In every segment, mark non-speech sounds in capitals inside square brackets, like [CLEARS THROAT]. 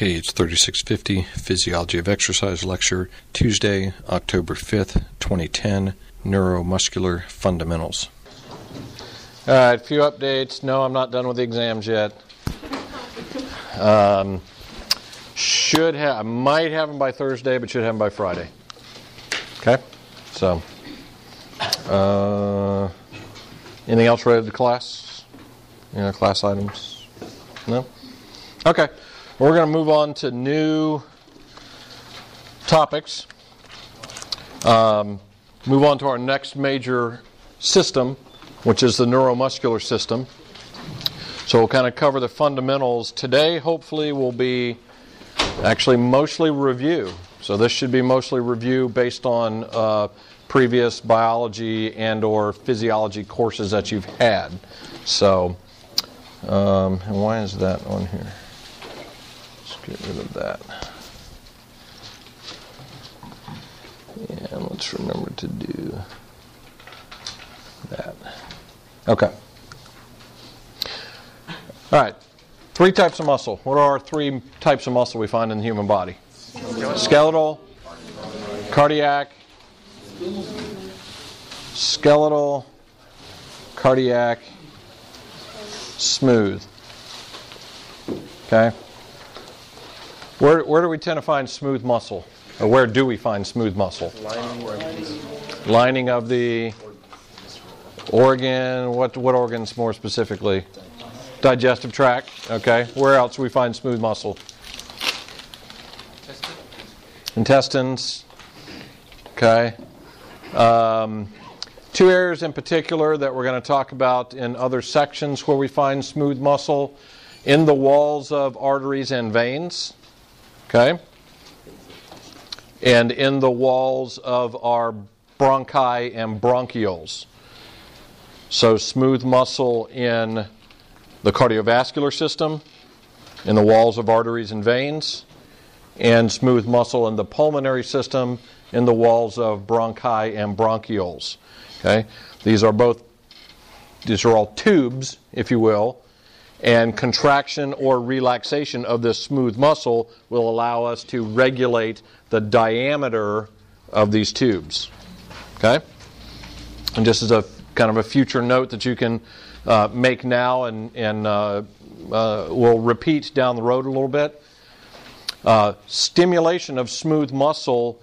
Okay, it's 3650 Physiology of Exercise lecture, Tuesday, October 5th, 2010, Neuromuscular Fundamentals. All right, a few updates. No, I'm not done with the exams yet. [LAUGHS] Um, should have, I might have them by Thursday, but should have them by Friday. Okay, so uh, anything else related to class? You know, class items? No. Okay, we're going to move on to new topics. Um, move on to our next major system, which is the neuromuscular system. So we'll kind of cover the fundamentals. Today, hopefully, will be actually mostly review. So this should be mostly review based on uh, previous biology and or physiology courses that you've had. So, um, and why is that on here? Get rid of that. And let's remember to do that. Okay. All right. Three types of muscle. What are three types of muscle we find in the human body? Skeletal, cardiac, skeletal, cardiac, smooth. Okay? Where, where do we tend to find smooth muscle? Or where do we find smooth muscle? Lining of the organ. What, what organs more specifically? Digestive tract. Okay. Where else do we find smooth muscle? Intestines. Okay. Um, two areas in particular that we're going to talk about in other sections where we find smooth muscle in the walls of arteries and veins. Okay? And in the walls of our bronchi and bronchioles. So, smooth muscle in the cardiovascular system, in the walls of arteries and veins, and smooth muscle in the pulmonary system, in the walls of bronchi and bronchioles. Okay? These are both these are all tubes, if you will, and contraction or relaxation of this smooth muscle will allow us to regulate the diameter of these tubes. Okay? And just as a kind of a future note that you can uh, make now and, and uh, uh, we'll repeat down the road a little bit. Uh, stimulation of smooth muscle,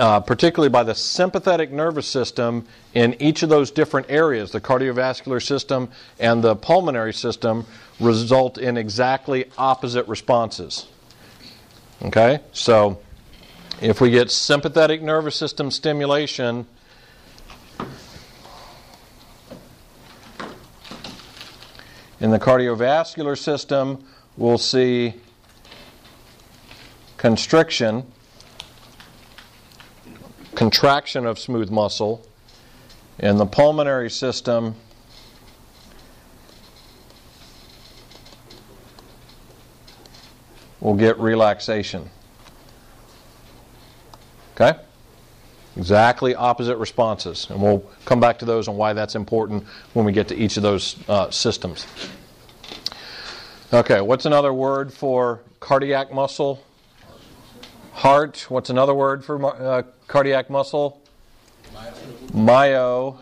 uh, particularly by the sympathetic nervous system in each of those different areas, the cardiovascular system and the pulmonary system, result in exactly opposite responses. Okay? So, if we get sympathetic nervous system stimulation, in the cardiovascular system, we'll see constriction, contraction of smooth muscle. In the pulmonary system, we'll get relaxation. Okay? Exactly opposite responses. And we'll come back to those and why that's important when we get to each of those uh, systems. Okay, what's another word for cardiac muscle? Heart. What's another word for uh, cardiac muscle? Myo.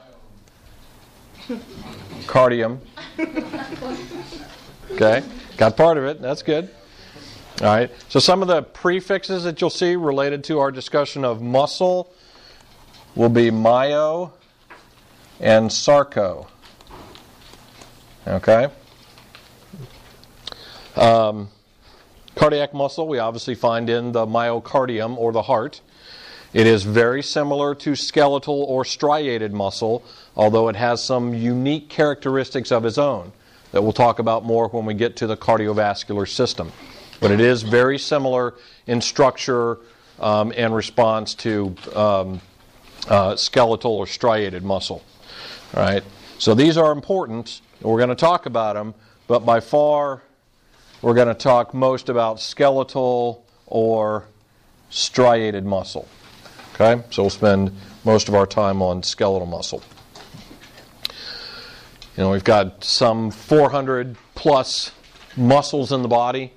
Cardium. Okay, got part of it. That's good. All right. So some of the prefixes that you'll see related to our discussion of muscle will be myo and sarco. Okay? Um, cardiac muscle we obviously find in the myocardium or the heart. It is very similar to skeletal or striated muscle, although it has some unique characteristics of its own that we'll talk about more when we get to the cardiovascular system. But it is very similar in structure um, and response to um, uh, skeletal or striated muscle. All right. So these are important. We're going to talk about them, but by far, we're going to talk most about skeletal or striated muscle. Okay. So we'll spend most of our time on skeletal muscle. You know, we've got some 400 plus muscles in the body.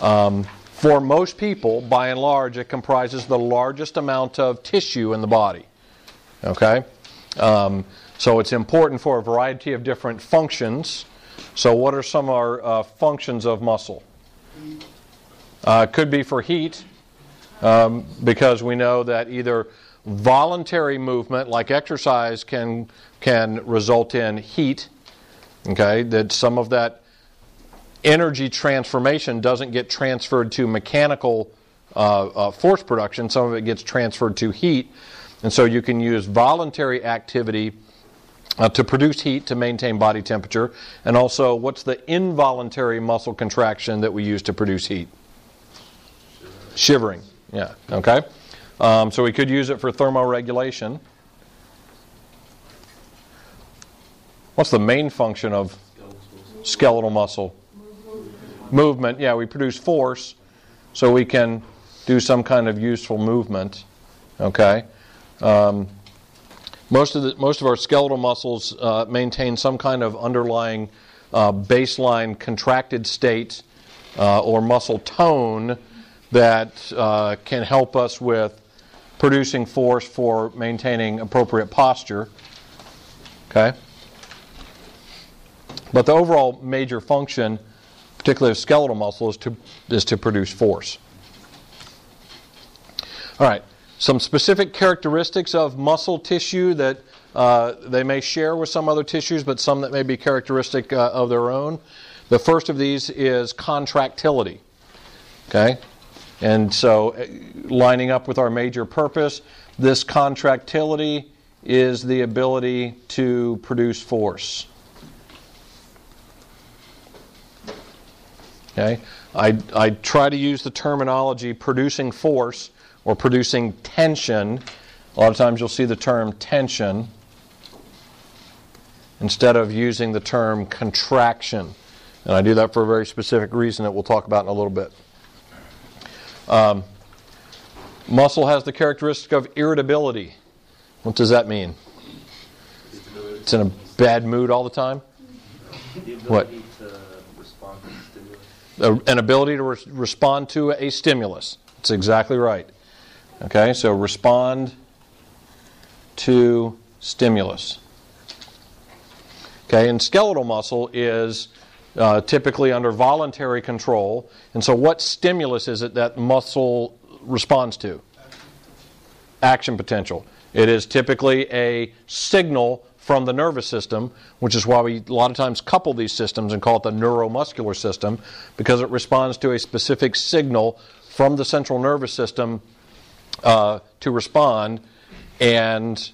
Um, for most people, by and large, it comprises the largest amount of tissue in the body. Okay? Um, so it's important for a variety of different functions. So, what are some of our uh, functions of muscle? Uh, could be for heat, um, because we know that either voluntary movement, like exercise, can can result in heat. Okay, that some of that energy transformation doesn't get transferred to mechanical uh, uh, force production. Some of it gets transferred to heat, and so you can use voluntary activity. Uh, to produce heat to maintain body temperature, and also what's the involuntary muscle contraction that we use to produce heat? Shivering. Yeah. Okay. Um, so we could use it for thermoregulation. What's the main function of skeletal muscle? Movement. Yeah, we produce force, so we can do some kind of useful movement. Okay. Um, most of the most of our skeletal muscles uh, maintain some kind of underlying uh, baseline contracted state uh, or muscle tone that uh, can help us with producing force for maintaining appropriate posture. Okay? But the overall major function, particularly of skeletal muscle, is to, is to produce force. All right, some specific characteristics of muscle tissue that uh, they may share with some other tissues, but some that may be characteristic uh, of their own. The first of these is contractility. Okay? And so, uh, lining up with our major purpose, this contractility is the ability to produce force. Okay? I, I try to use the terminology producing force or producing tension. A lot of times you'll see the term tension instead of using the term contraction. And I do that for a very specific reason that we'll talk about in a little bit. Um, muscle has the characteristic of irritability. What does that mean? It's in a bad mood all the time? what? an ability to re- respond to a stimulus. That's exactly right. Okay, so respond to stimulus. Okay, and skeletal muscle is uh, typically under voluntary control. And so, what stimulus is it that muscle responds to? Action potential. It is typically a signal from the nervous system, which is why we a lot of times couple these systems and call it the neuromuscular system, because it responds to a specific signal from the central nervous system uh, to respond, and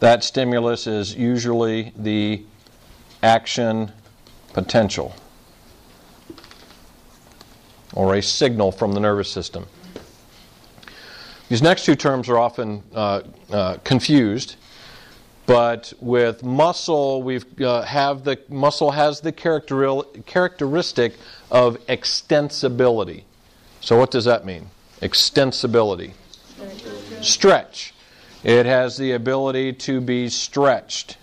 that stimulus is usually the action potential or a signal from the nervous system. These next two terms are often uh, uh, confused, but with muscle, we uh, have the muscle has the characteristic of extensibility. So, what does that mean? Extensibility. Stretch. It has the ability to be stretched.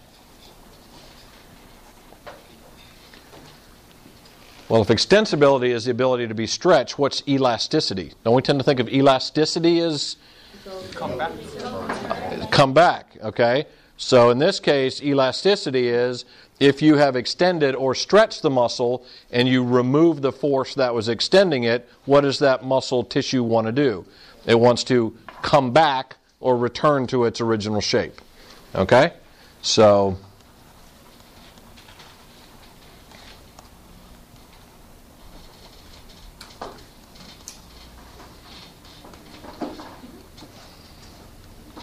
Well, if extensibility is the ability to be stretched, what's elasticity? Don't we tend to think of elasticity as come back? Come back, okay? So in this case, elasticity is if you have extended or stretched the muscle and you remove the force that was extending it, what does that muscle tissue want to do? It wants to come back or return to its original shape. Okay? So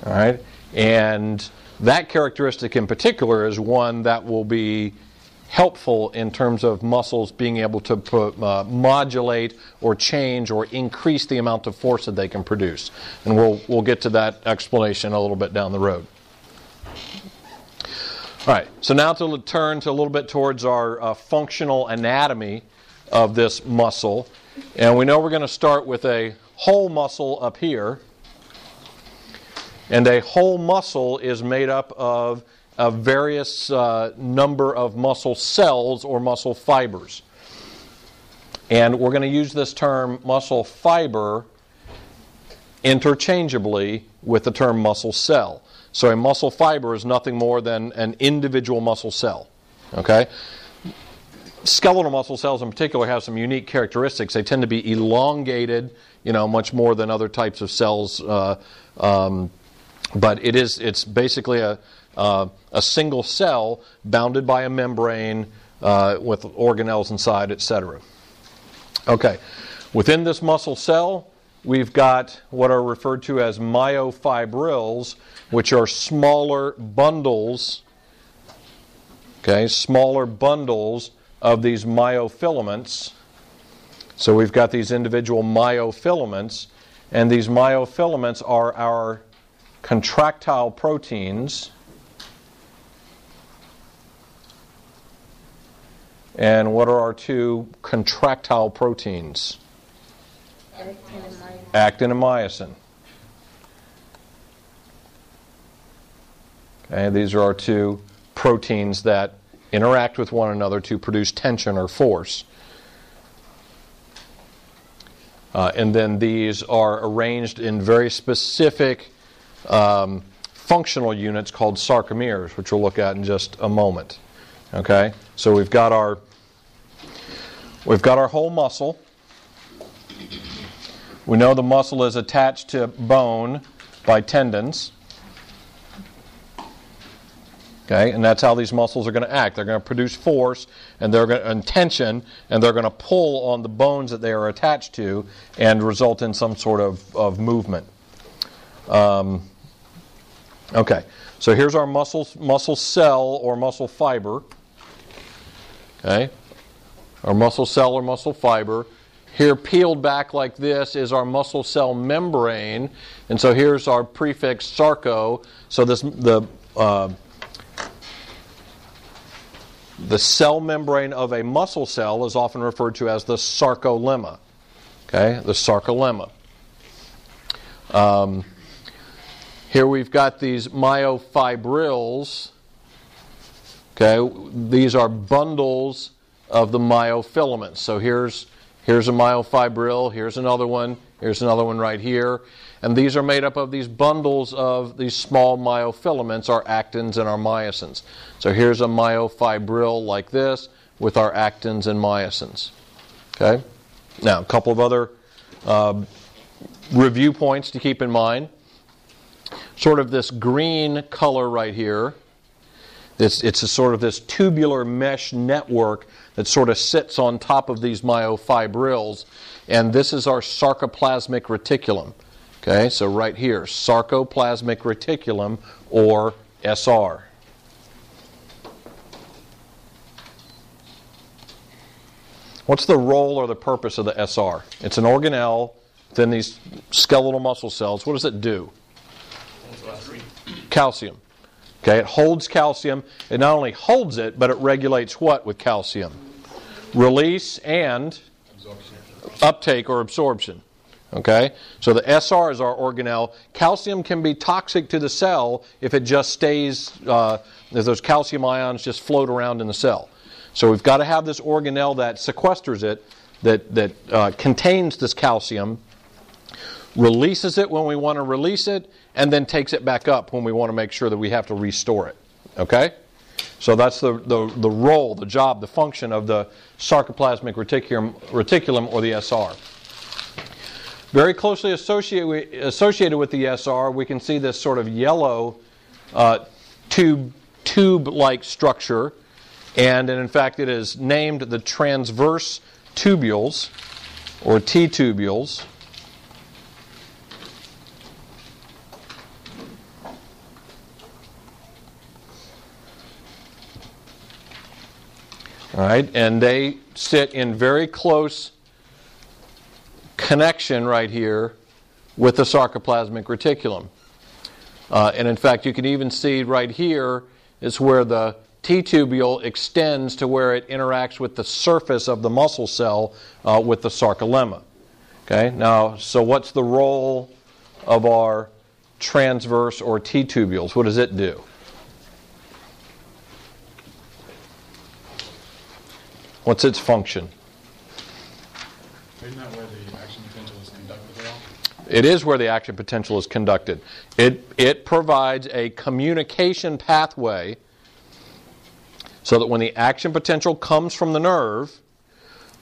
All right? And that characteristic in particular is one that will be helpful in terms of muscles being able to uh, modulate or change or increase the amount of force that they can produce. And we'll, we'll get to that explanation a little bit down the road. All right, so now to turn to a little bit towards our uh, functional anatomy of this muscle. And we know we're going to start with a whole muscle up here. And a whole muscle is made up of a various uh, number of muscle cells or muscle fibers. And we're going to use this term muscle fiber interchangeably with the term muscle cell. So a muscle fiber is nothing more than an individual muscle cell. Okay? Skeletal muscle cells in particular have some unique characteristics. They tend to be elongated, you know, much more than other types of cells. Uh, um, but it is it's basically a, uh, a single cell bounded by a membrane uh, with organelles inside, etc. Okay, within this muscle cell, we've got what are referred to as myofibrils, which are smaller bundles, okay, smaller bundles of these myofilaments. So we've got these individual myofilaments, and these myofilaments are our contractile proteins. And what are our two contractile proteins? Actin and myosin. Okay, these are our two proteins that interact with one another to produce tension or force. Uh, and then these are arranged in very specific um, functional units called sarcomeres, which we'll look at in just a moment. Okay, so we've got our we've got our whole muscle. We know the muscle is attached to bone by tendons. Okay, and that's how these muscles are going to act. They're going to produce force and they're going to, and tension, and they're going to pull on the bones that they are attached to and result in some sort of, of movement. Um, okay, so here's our muscle muscle cell or muscle fiber. Okay, our muscle cell or muscle fiber. Here, peeled back like this, is our muscle cell membrane, and so here's our prefix sarco. So this the uh, the cell membrane of a muscle cell is often referred to as the sarcolemma. Okay, the sarcolemma. Um, here we've got these myofibrils. Okay, these are bundles of the myofilaments. So here's here's a myofibril, here's another one, here's another one right here. And these are made up of these bundles of these small myofilaments, our actins and our myosins. So here's a myofibril like this with our actins and myosins. Okay? Now, a couple of other uh, review points to keep in mind. Sort of this green color right here. It's, it's a sort of this tubular mesh network that sort of sits on top of these myofibrils. And this is our sarcoplasmic reticulum. Okay, so right here, sarcoplasmic reticulum or SR. What's the role or the purpose of the SR? It's an organelle within these skeletal muscle cells. What does it do? Calcium. Okay, it holds calcium. It not only holds it, but it regulates what with calcium? Release and uptake or absorption. Okay? So the SR is our organelle. Calcium can be toxic to the cell if it just stays, uh, if those calcium ions just float around in the cell. So we've got to have this organelle that sequesters it, that, that uh, contains this calcium, releases it when we want to release it, and then takes it back up when we want to make sure that we have to restore it. Okay? So that's the, the, the role, the job, the function of the sarcoplasmic reticulum, reticulum or the SR. Very closely associated, associated with the SR, we can see this sort of yellow uh, tube tube-like structure, and, and in fact it is named the transverse tubules or T tubules. All right, and they sit in very close connection right here with the sarcoplasmic reticulum. Uh, and in fact, you can even see right here is where the T tubule extends to where it interacts with the surface of the muscle cell uh, with the sarcolemma. Okay, now, so what's the role of our transverse or T tubules? What does it do? What's its function? Isn't that where the action potential is conducted at? It is where the action potential is conducted. It, it provides a communication pathway so that when the action potential comes from the nerve,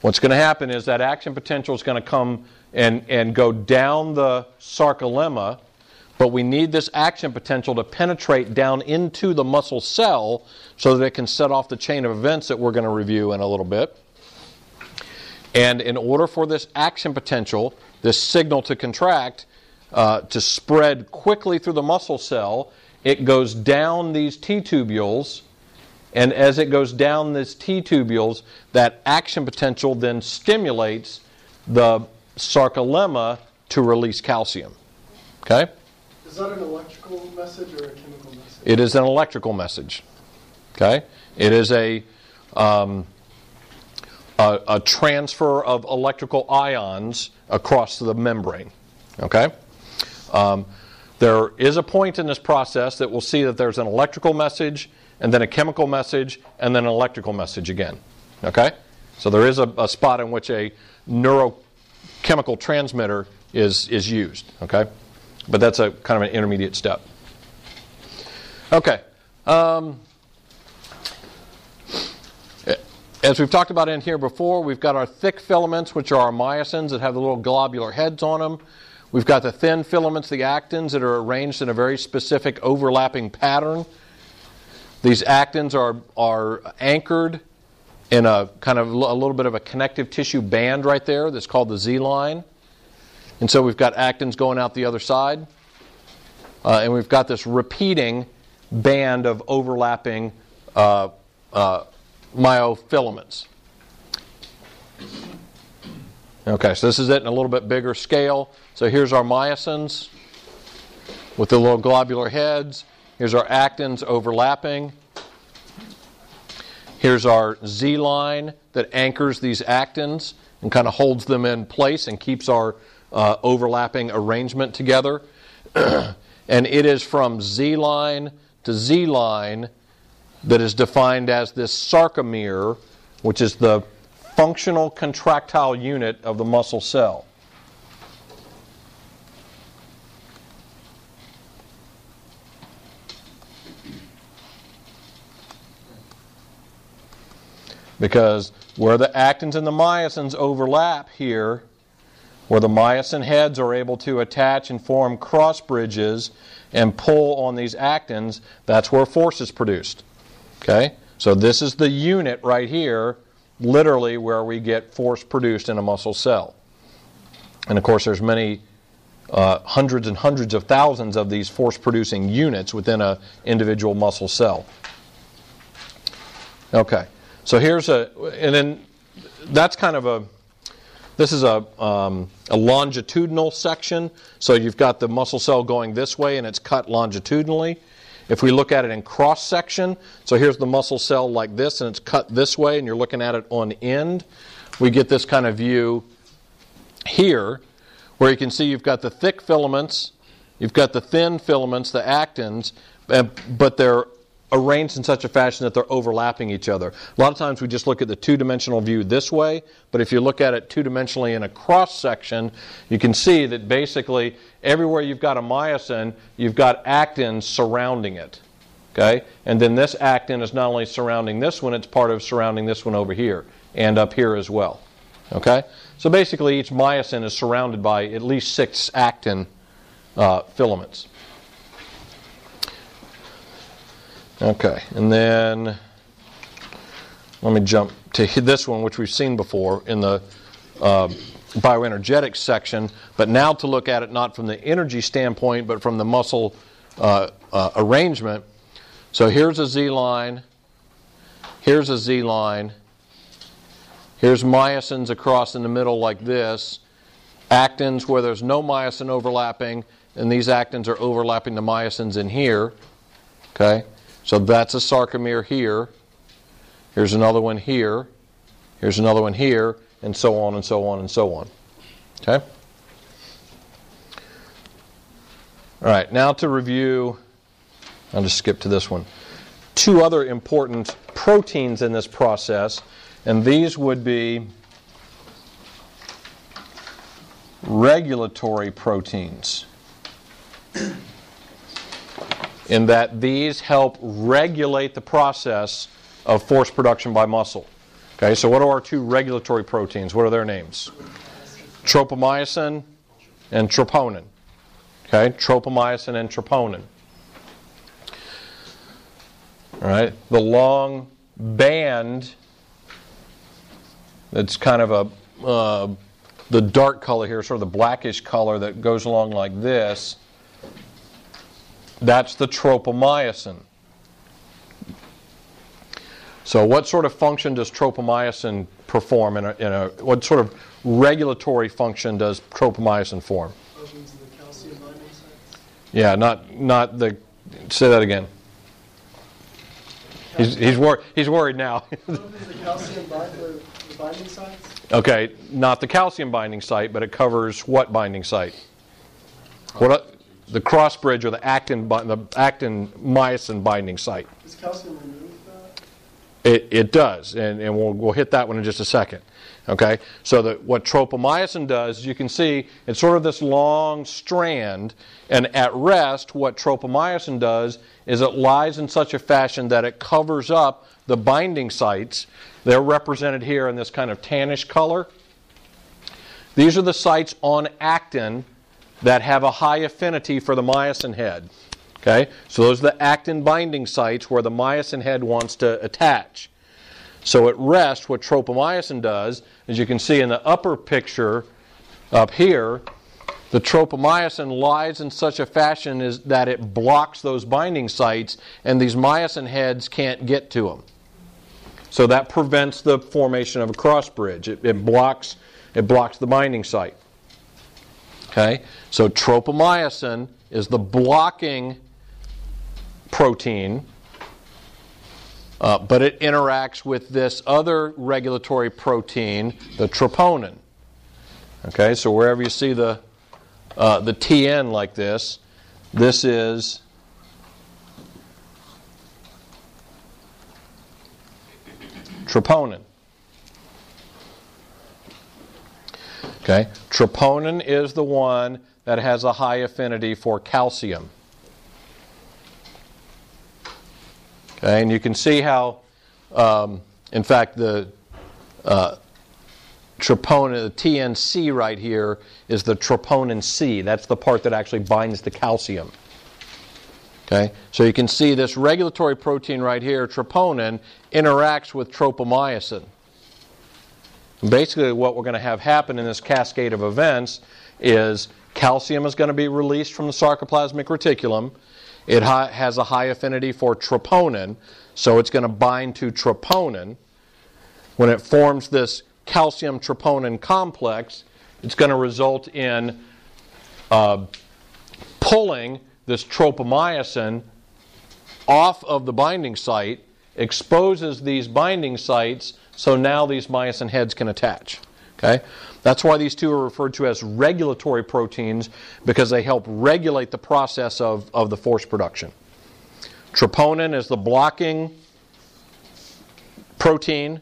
what's going to happen is that action potential is going to come and, and go down the sarcolemma, but we need this action potential to penetrate down into the muscle cell so that it can set off the chain of events that we're going to review in a little bit. And in order for this action potential, this signal to contract, uh, to spread quickly through the muscle cell, it goes down these T tubules. And as it goes down these T tubules, that action potential then stimulates the sarcolemma to release calcium. Okay? Is that an electrical message or a chemical message? It is an electrical message. Okay? It is a, um, a, a transfer of electrical ions across the membrane. Okay? Um, there is a point in this process that we'll see that there's an electrical message, and then a chemical message, and then an electrical message again. Okay? So there is a, a spot in which a neurochemical transmitter is, is used. Okay? But that's a kind of an intermediate step. Okay. Um, as we've talked about in here before, we've got our thick filaments, which are our myosins that have the little globular heads on them. We've got the thin filaments, the actins, that are arranged in a very specific overlapping pattern. These actins are, are anchored in a kind of a little bit of a connective tissue band right there that's called the Z line. And so we've got actins going out the other side. Uh, and we've got this repeating band of overlapping uh, uh, myofilaments. Okay, so this is it in a little bit bigger scale. So here's our myosins with the little globular heads. Here's our actins overlapping. Here's our Z line that anchors these actins and kind of holds them in place and keeps our uh, overlapping arrangement together. [CLEARS THROAT] and it is from Z line to Z line that is defined as this sarcomere, which is the functional contractile unit of the muscle cell. Because where the actins and the myosins overlap here, where the myosin heads are able to attach and form cross bridges and pull on these actins, that's where force is produced. Okay? So this is the unit right here, literally where we get force produced in a muscle cell. And of course, there's many uh, hundreds and hundreds of thousands of these force producing units within an individual muscle cell. Okay, so here's a, and then that's kind of a, this is a, um, a longitudinal section. So you've got the muscle cell going this way and it's cut longitudinally. If we look at it in cross section, so here's the muscle cell like this and it's cut this way and you're looking at it on end, we get this kind of view here where you can see you've got the thick filaments, you've got the thin filaments, the actins, but they're arranged in such a fashion that they're overlapping each other. A lot of times we just look at the two dimensional view this way, but if you look at it two dimensionally in a cross section, you can see that basically everywhere you've got a myosin, you've got actin surrounding it. Okay? And then this actin is not only surrounding this one, it's part of surrounding this one over here and up here as well. Okay? So basically, each myosin is surrounded by at least six actin uh, filaments. Okay, and then let me jump to this one, which we've seen before in the uh, bioenergetics section, but now to look at it not from the energy standpoint, but from the muscle uh, uh, arrangement. So here's a Z line, here's a Z line, here's myosins across in the middle like this, actins where there's no myosin overlapping, and these actins are overlapping the myosins in here. Okay? So that's a sarcomere here. Here's another one here. Here's another one here, and so on and so on and so on. Okay? All right, now to review, I'll just skip to this one. Two other important proteins in this process, and these would be regulatory proteins. In that these help regulate the process of force production by muscle. Okay, so what are our two regulatory proteins? What are their names? Tropomyosin and troponin. Okay, tropomyosin and troponin. All right, the long band that's kind of a uh, the dark color here, sort of the blackish color that goes along like this. That's the tropomyosin. So, what sort of function does tropomyosin perform in a, in a what sort of regulatory function does tropomyosin form? Yeah, not not the. Say that again. He's he's, wor- he's worried now. [LAUGHS] Okay, not the calcium binding site, but it covers what binding site? What the cross bridge or the actin the actin myosin binding site? Does calcium remove that? It, it does, and, and we'll, we'll hit that one in just a second. Okay, so that what tropomyosin does, you can see it's sort of this long strand, and at rest, what tropomyosin does is it lies in such a fashion that it covers up the binding sites. They're represented here in this kind of tannish color. These are the sites on actin that have a high affinity for the myosin head. Okay, so those are the actin binding sites where the myosin head wants to attach. So at rest, what tropomyosin does, as you can see in the upper picture up here, the tropomyosin lies in such a fashion is that it blocks those binding sites, and these myosin heads can't get to them. So that prevents the formation of a cross bridge. It, it blocks it blocks the binding site. Okay, so tropomyosin is the blocking protein uh, but it interacts with this other regulatory protein, the troponin. Okay, so wherever you see the uh, the TN like this, this is troponin. Okay, troponin is the one that has a high affinity for calcium. Okay, and you can see how, um, in fact, the uh, troponin, the TNC right here, is the troponin C. That's the part that actually binds the calcium. Okay, so you can see this regulatory protein right here, troponin, interacts with tropomyosin. Basically, what we're going to have happen in this cascade of events is calcium is going to be released from the sarcoplasmic reticulum. It ha- has a high affinity for troponin, so it's going to bind to troponin. When it forms this calcium troponin complex, it's going to result in uh, pulling this tropomyosin off of the binding site, exposes these binding sites, so now these myosin heads can attach. Okay? That's why these two are referred to as regulatory proteins because they help regulate the process of, of the force production. Troponin is the blocking protein.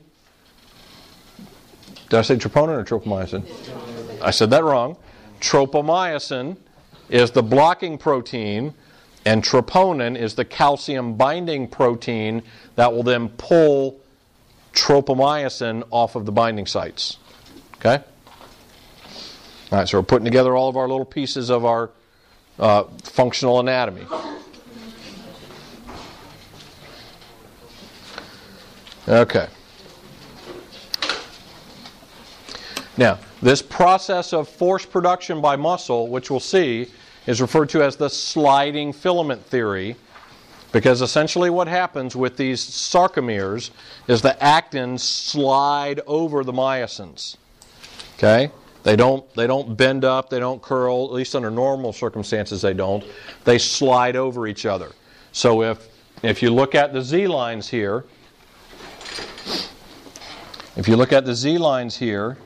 Did I say troponin or tropomyosin? I said that wrong. Tropomyosin is the blocking protein, and troponin is the calcium binding protein that will then pull tropomyosin off of the binding sites. Okay? All right, so we're putting together all of our little pieces of our uh, functional anatomy. Okay. Now, this process of force production by muscle, which we'll see, is referred to as the sliding filament theory because essentially what happens with these sarcomeres is the actins slide over the myosins. Okay? They don't they don't bend up, they don't curl, at least under normal circumstances they don't. They slide over each other. So if if you look at the Z lines here, if you look at the Z lines here,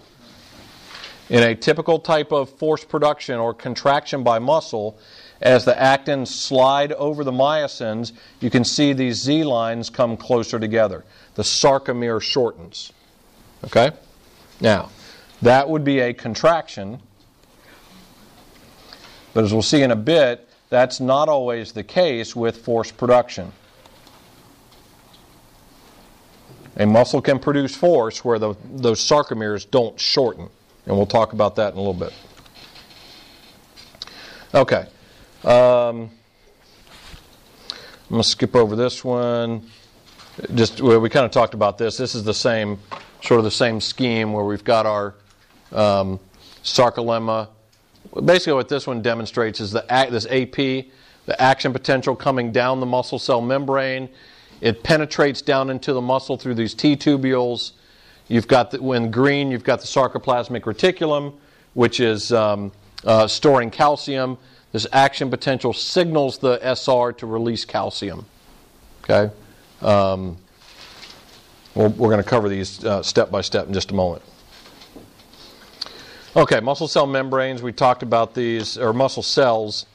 in a typical type of force production or contraction by muscle, as the actins slide over the myosins, you can see these Z lines come closer together. The sarcomere shortens. Okay? Now, that would be a contraction. But as we'll see in a bit, that's not always the case with force production. A muscle can produce force where the, those sarcomeres don't shorten. And we'll talk about that in a little bit. Okay. Um, I'm going to skip over this one. Just well, we kind of talked about this. This is the same, sort of the same scheme where we've got our um, sarcolemma. Basically, what this one demonstrates is the this AP, the action potential coming down the muscle cell membrane. It penetrates down into the muscle through these T tubules. You've got the, when green, you've got the sarcoplasmic reticulum, which is um, uh, storing calcium. This action potential signals the SR to release calcium. Okay, um, we're, we're going to cover these uh, step by step in just a moment. Okay, muscle cell membranes. We talked about these, or muscle cells.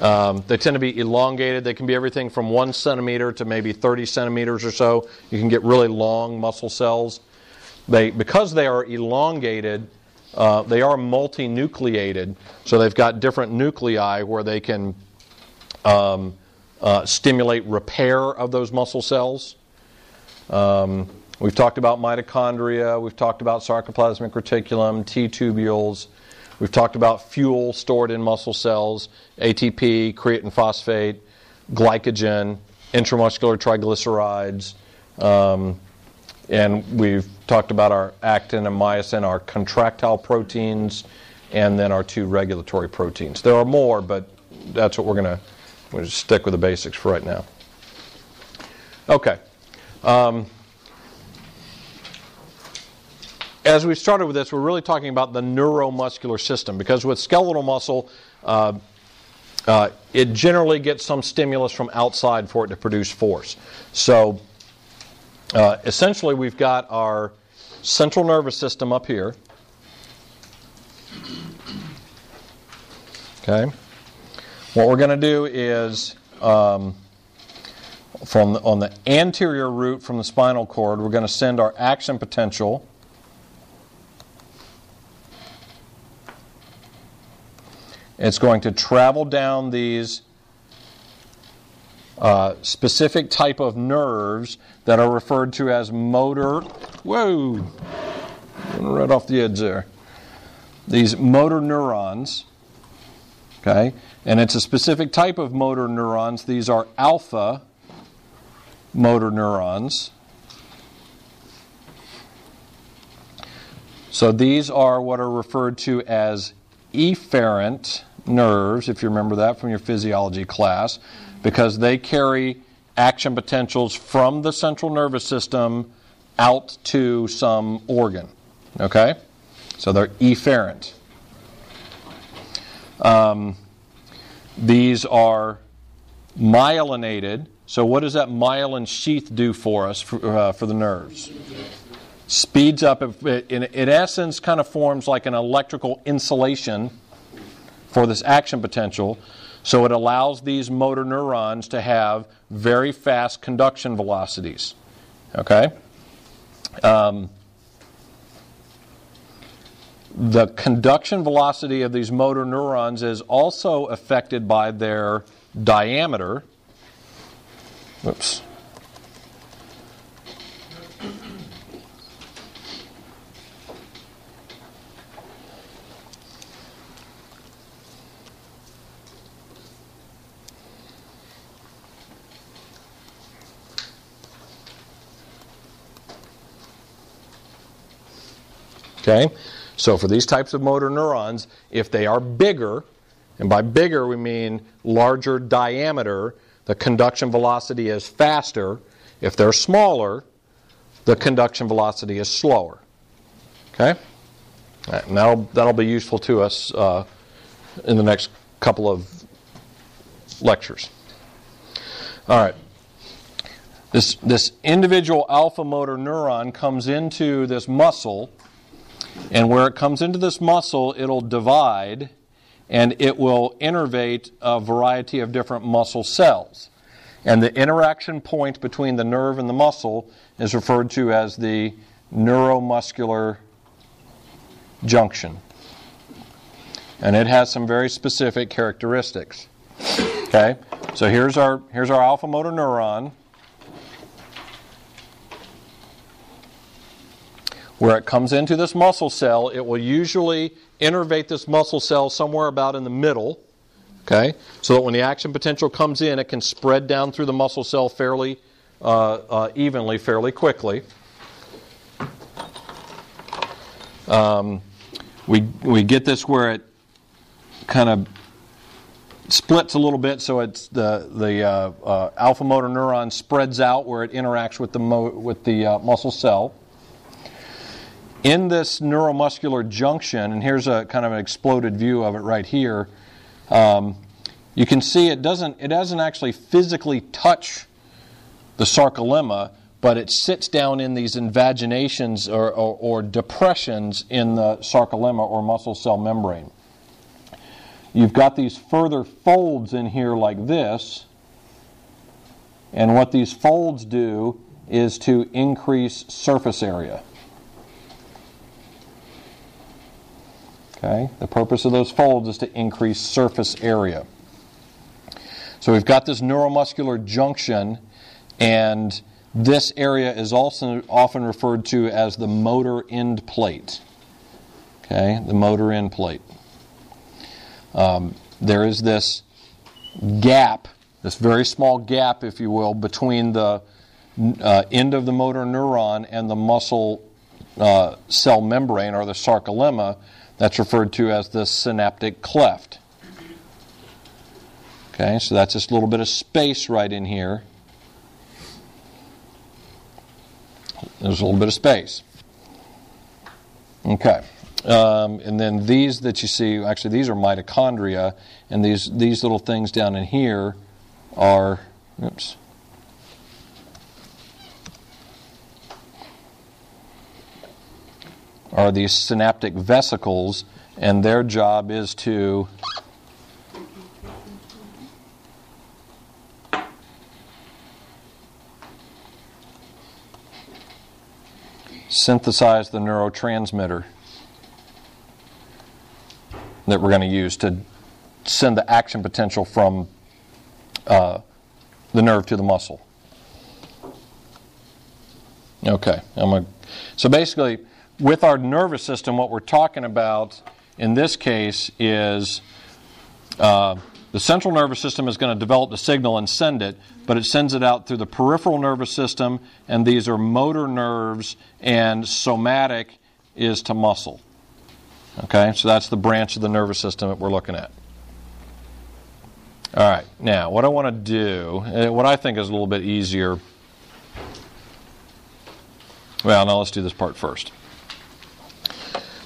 Um, they tend to be elongated. They can be everything from one centimeter to maybe 30 centimeters or so. You can get really long muscle cells. They, because they are elongated, uh, they are multinucleated, so they've got different nuclei where they can um, uh, stimulate repair of those muscle cells. Um, we've talked about mitochondria, we've talked about sarcoplasmic reticulum, T tubules, we've talked about fuel stored in muscle cells, ATP, creatine phosphate, glycogen, intramuscular triglycerides. Um, and we've talked about our actin and myosin, our contractile proteins, and then our two regulatory proteins. There are more, but that's what we're going to stick with the basics for right now. Okay. Um, as we started with this, we're really talking about the neuromuscular system because with skeletal muscle, uh, uh, it generally gets some stimulus from outside for it to produce force. So uh, essentially, we've got our central nervous system up here. Okay. What we're going to do is um, from the, on the anterior root from the spinal cord, we're going to send our action potential. It's going to travel down these uh, specific type of nerves that are referred to as motor. Whoa, right off the edge there. These motor neurons. Okay, and it's a specific type of motor neurons. These are alpha motor neurons. So these are what are referred to as efferent nerves, if you remember that from your physiology class because they carry action potentials from the central nervous system out to some organ. Okay? So they're efferent. Um, these are myelinated. So, what does that myelin sheath do for us for, uh, for the nerves? Speeds up, in, in essence, kind of forms like an electrical insulation for this action potential so it allows these motor neurons to have very fast conduction velocities. Okay? Um, the conduction velocity of these motor neurons is also affected by their diameter. Oops. Okay? So for these types of motor neurons, if they are bigger, and by bigger we mean larger diameter, the conduction velocity is faster. If they're smaller, the conduction velocity is slower. Okay? And that'll, that'll be useful to us uh, in the next couple of lectures. All right. This, this individual alpha motor neuron comes into this muscle and where it comes into this muscle, it'll divide and it will innervate a variety of different muscle cells. And the interaction point between the nerve and the muscle is referred to as the neuromuscular junction. and it has some very specific characteristics. Okay, so here's our here's our alpha motor neuron. Where it comes into this muscle cell, it will usually innervate this muscle cell somewhere about in the middle. Okay, so that when the action potential comes in, it can spread down through the muscle cell fairly uh, uh, evenly, fairly quickly. Um, we we get this where it kind of splits a little bit, so it's the the uh, uh, alpha motor neuron spreads out where it interacts with the mo- with the uh, muscle cell. In this neuromuscular junction, and here's a kind of an exploded view of it right here. Um, you can see it doesn't it doesn't actually physically touch the sarcolemma, but it sits down in these invaginations or, or, or depressions in the sarcolemma or muscle cell membrane. You've got these further folds in here like this, and what these folds do is to increase surface area. Okay, the purpose of those folds is to increase surface area. So we've got this neuromuscular junction, and this area is also often referred to as the motor end plate. Okay, the motor end plate. Um, there is this gap, this very small gap, if you will, between the uh, end of the motor neuron and the muscle uh, cell membrane or the sarcolemma that's referred to as the synaptic cleft. Okay, so that's just a little bit of space right in here. There's a little bit of space. Okay. Um, and then these that you see, actually, these are mitochondria, and these, these little things down in here are, oops. Are these synaptic vesicles, and their job is to synthesize the neurotransmitter that we're going to use to send the action potential from uh, the nerve to the muscle. Okay, I'm so basically, with our nervous system, what we're talking about in this case is uh, the central nervous system is going to develop the signal and send it, but it sends it out through the peripheral nervous system, and these are motor nerves, and somatic is to muscle. Okay, so that's the branch of the nervous system that we're looking at. All right, now what I want to do, eh, what I think is a little bit easier. Well, now let's do this part first.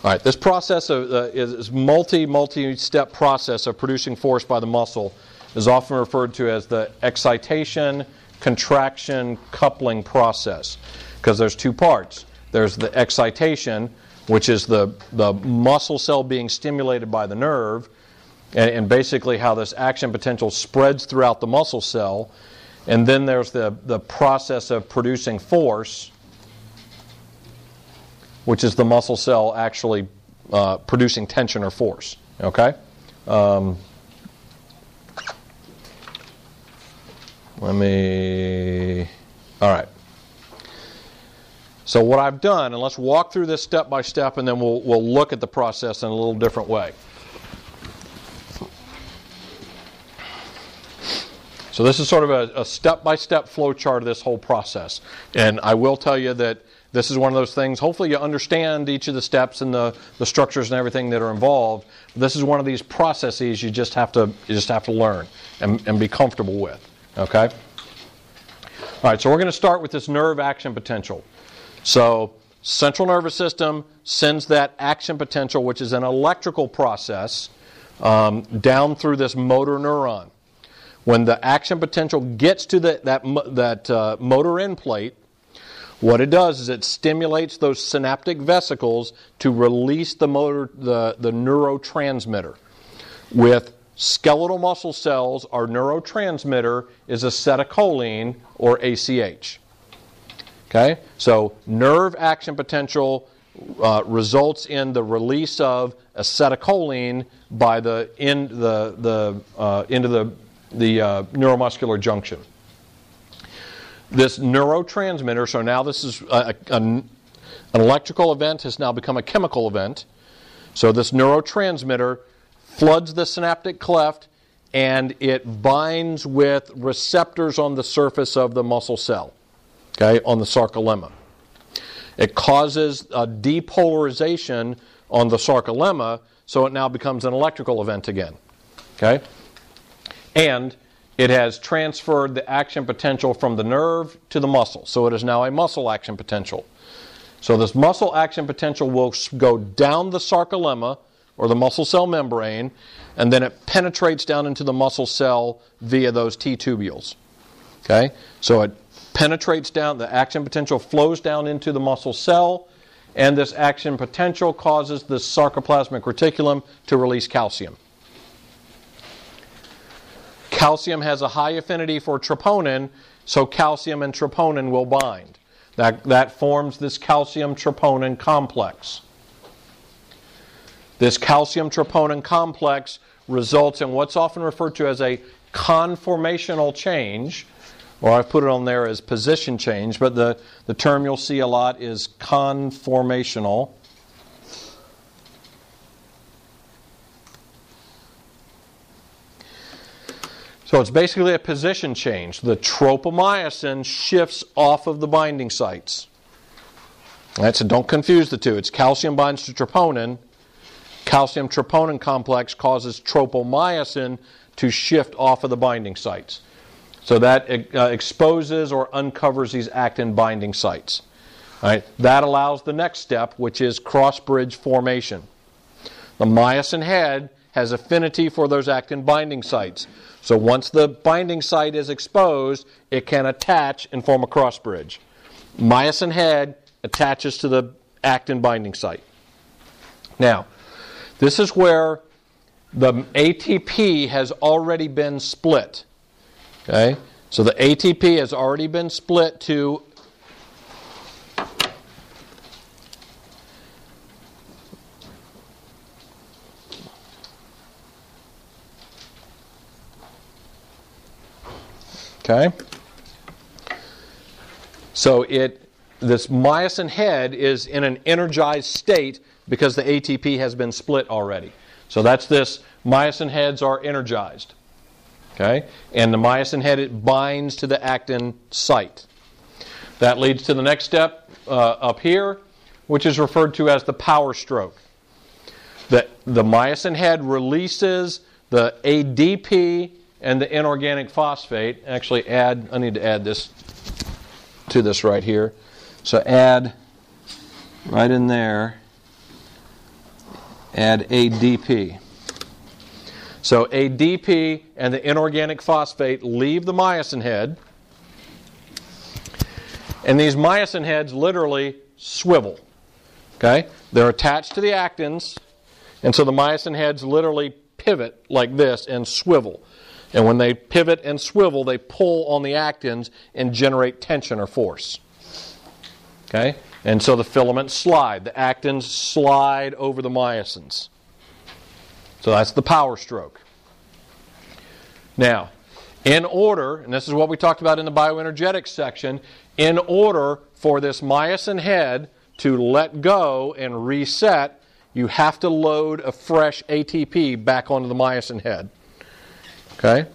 All right, this process of, uh, is multi multi step process of producing force by the muscle is often referred to as the excitation, contraction, coupling process because there's two parts. There's the excitation, which is the, the muscle cell being stimulated by the nerve, and, and, basically how this action potential spreads throughout the muscle cell. And then there's the, the process of producing force, which is the muscle cell actually uh, producing tension or force. Okay? Um, let me. All right. So what I've done, and let's walk through this step by step, and then we'll, we'll look at the process in a little different way. So this is sort of a, a step-by-step flow chart of this whole process. And I will tell you that this is one of those things, hopefully you understand each of the steps and the, the structures and everything that are involved. This is one of these processes you just have to, you just have to learn and, and be comfortable with. Okay? All right, so we're going to start with this nerve action potential. So, central nervous system sends that action potential, which is an electrical process, um, down through this motor neuron. When the action potential gets to the, that, that uh, motor end plate, what it does is it stimulates those synaptic vesicles to release the motor, the, the neurotransmitter. With skeletal muscle cells, our neurotransmitter is acetylcholine or ACH. Okay? So nerve action potential uh, results in the release of acetylcholine by the in the the uh, into the the uh, neuromuscular junction. This neurotransmitter. So now this is a, a, an electrical event has now become a chemical event. So this neurotransmitter floods the synaptic cleft and it binds with receptors on the surface of the muscle cell, okay, on the sarcolemma. It causes a depolarization on the sarcolemma, so it now becomes an electrical event again. Okay? And it has transferred the action potential from the nerve to the muscle, so it is now a muscle action potential. So this muscle action potential will go down the sarcolemma or the muscle cell membrane, and then it penetrates down into the muscle cell via those T tubules. Okay? So it penetrates down, the action potential flows down into the muscle cell, and this action potential causes the sarcoplasmic reticulum to release calcium. Calcium has a high affinity for troponin, so calcium and troponin will bind. That, that forms this calcium troponin complex. This calcium troponin complex results in what's often referred to as a conformational change or I've put it on there as position change, but the, the term you'll see a lot is conformational. So it's basically a position change. The tropomyosin shifts off of the binding sites. Right, so don't confuse the two. It's calcium binds to troponin. Calcium troponin complex causes tropomyosin to shift off of the binding sites. So that uh, exposes or uncovers these actin binding sites. Right? That allows the next step, which is cross bridge formation. The myosin head has affinity for those actin binding sites. So once the binding site is exposed, it can attach and form a cross bridge. Myosin head attaches to the actin binding site. Now, this is where the ATP has already been split. Okay? So the ATP has already been split to Okay? So it this myosin head is in an energized state because the ATP has been split already. So that's this myosin heads are energized. Okay? And the myosin head, it binds to the actin site. That leads to the next step uh, up here, which is referred to as the power stroke. The, the myosin head releases the ADP and the inorganic phosphate. Actually, add, I need to add this to this right here. So add right in there, add ADP. So ADP and the inorganic phosphate leave the myosin head. And these myosin heads literally swivel. Okay? They're attached to the actins, and so the myosin heads literally pivot like this and swivel. And when they pivot and swivel, they pull on the actins and generate tension or force. Okay? And so the filaments slide. The actins slide over the myosins. So that's the power stroke. Now, in order, and this is what we talked about in the bioenergetics section, in order for this myosin head to let go and reset, you have to load a fresh ATP back onto the myosin head. Okay?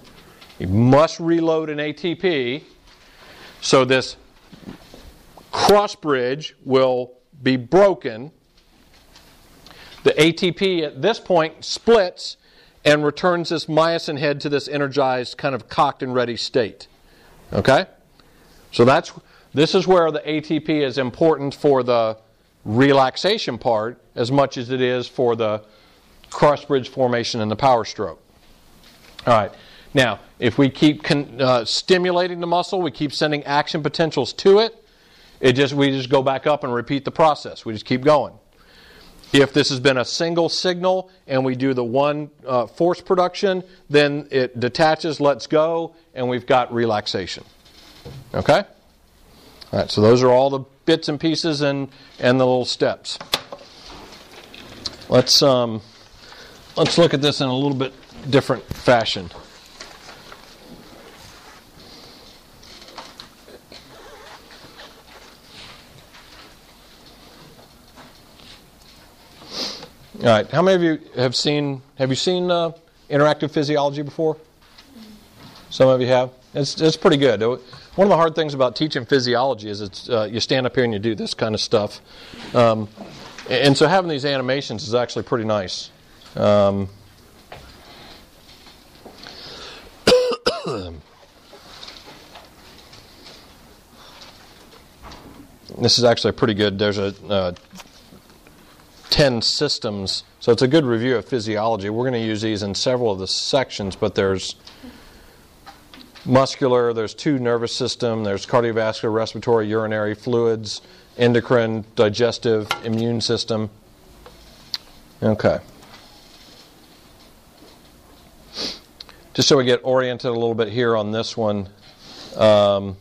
You must reload an ATP so this cross bridge will be broken the ATP at this point splits and returns this myosin head to this energized, kind of cocked and ready state. Okay? So that's this is where the ATP is important for the relaxation part as much as it is for the cross bridge formation and the power stroke. All right. Now, if we keep con- uh, stimulating the muscle, we keep sending action potentials to it. It just we just go back up and repeat the process. We just keep going. If this has been a single signal and we do the one uh, force production, then it detaches, lets go, and we've got relaxation. Okay? All right, so those are all the bits and pieces and, and the little steps. Let's, um, let's look at this in a little bit different fashion. All right. How many of you have seen have you seen uh, interactive physiology before? Some of you have. It's it's pretty good. One of the hard things about teaching physiology is it's uh, you stand up here and you do this kind of stuff, um, and so having these animations is actually pretty nice. Um, [CLEARS THROAT] this is actually pretty good. There's a uh, 10 systems. So it's a good review of physiology. We're going to use these in several of the sections, but there's muscular, there's two nervous system, there's cardiovascular, respiratory, urinary fluids, endocrine, digestive, immune system. Okay. Just so we get oriented a little bit here on this one. Um,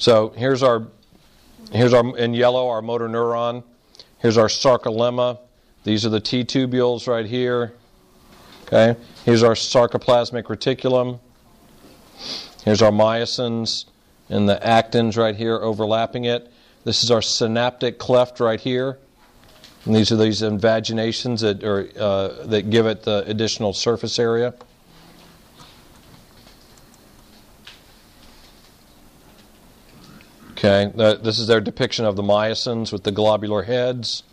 So here's our, here's our, in yellow, our motor neuron. Here's our sarcolemma. These are the T tubules right here. Okay. Here's our sarcoplasmic reticulum. Here's our myosins and the actins right here overlapping it. This is our synaptic cleft right here. And these are these invaginations that, are, uh, that give it the additional surface area. Okay, this is their depiction of the myosins with the globular heads.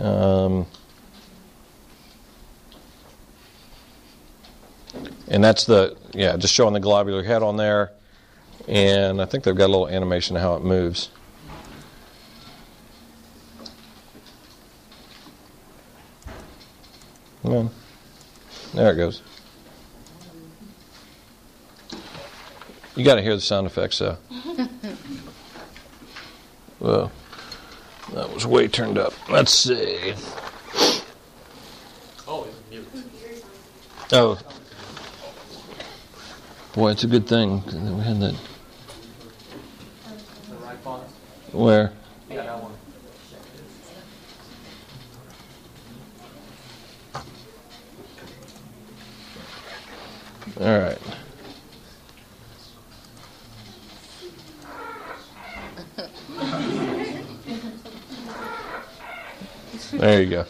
Um, and that's the, yeah, just showing the globular head on there. And I think they've got a little animation of how it moves. Well, there it goes. You got to hear the sound effects, though. [LAUGHS] Well, that was way turned up. Let's see. Oh, it's mute. Oh. Boy, it's a good thing. We had that. The right font? Where? Yeah, that one. All right. There you go.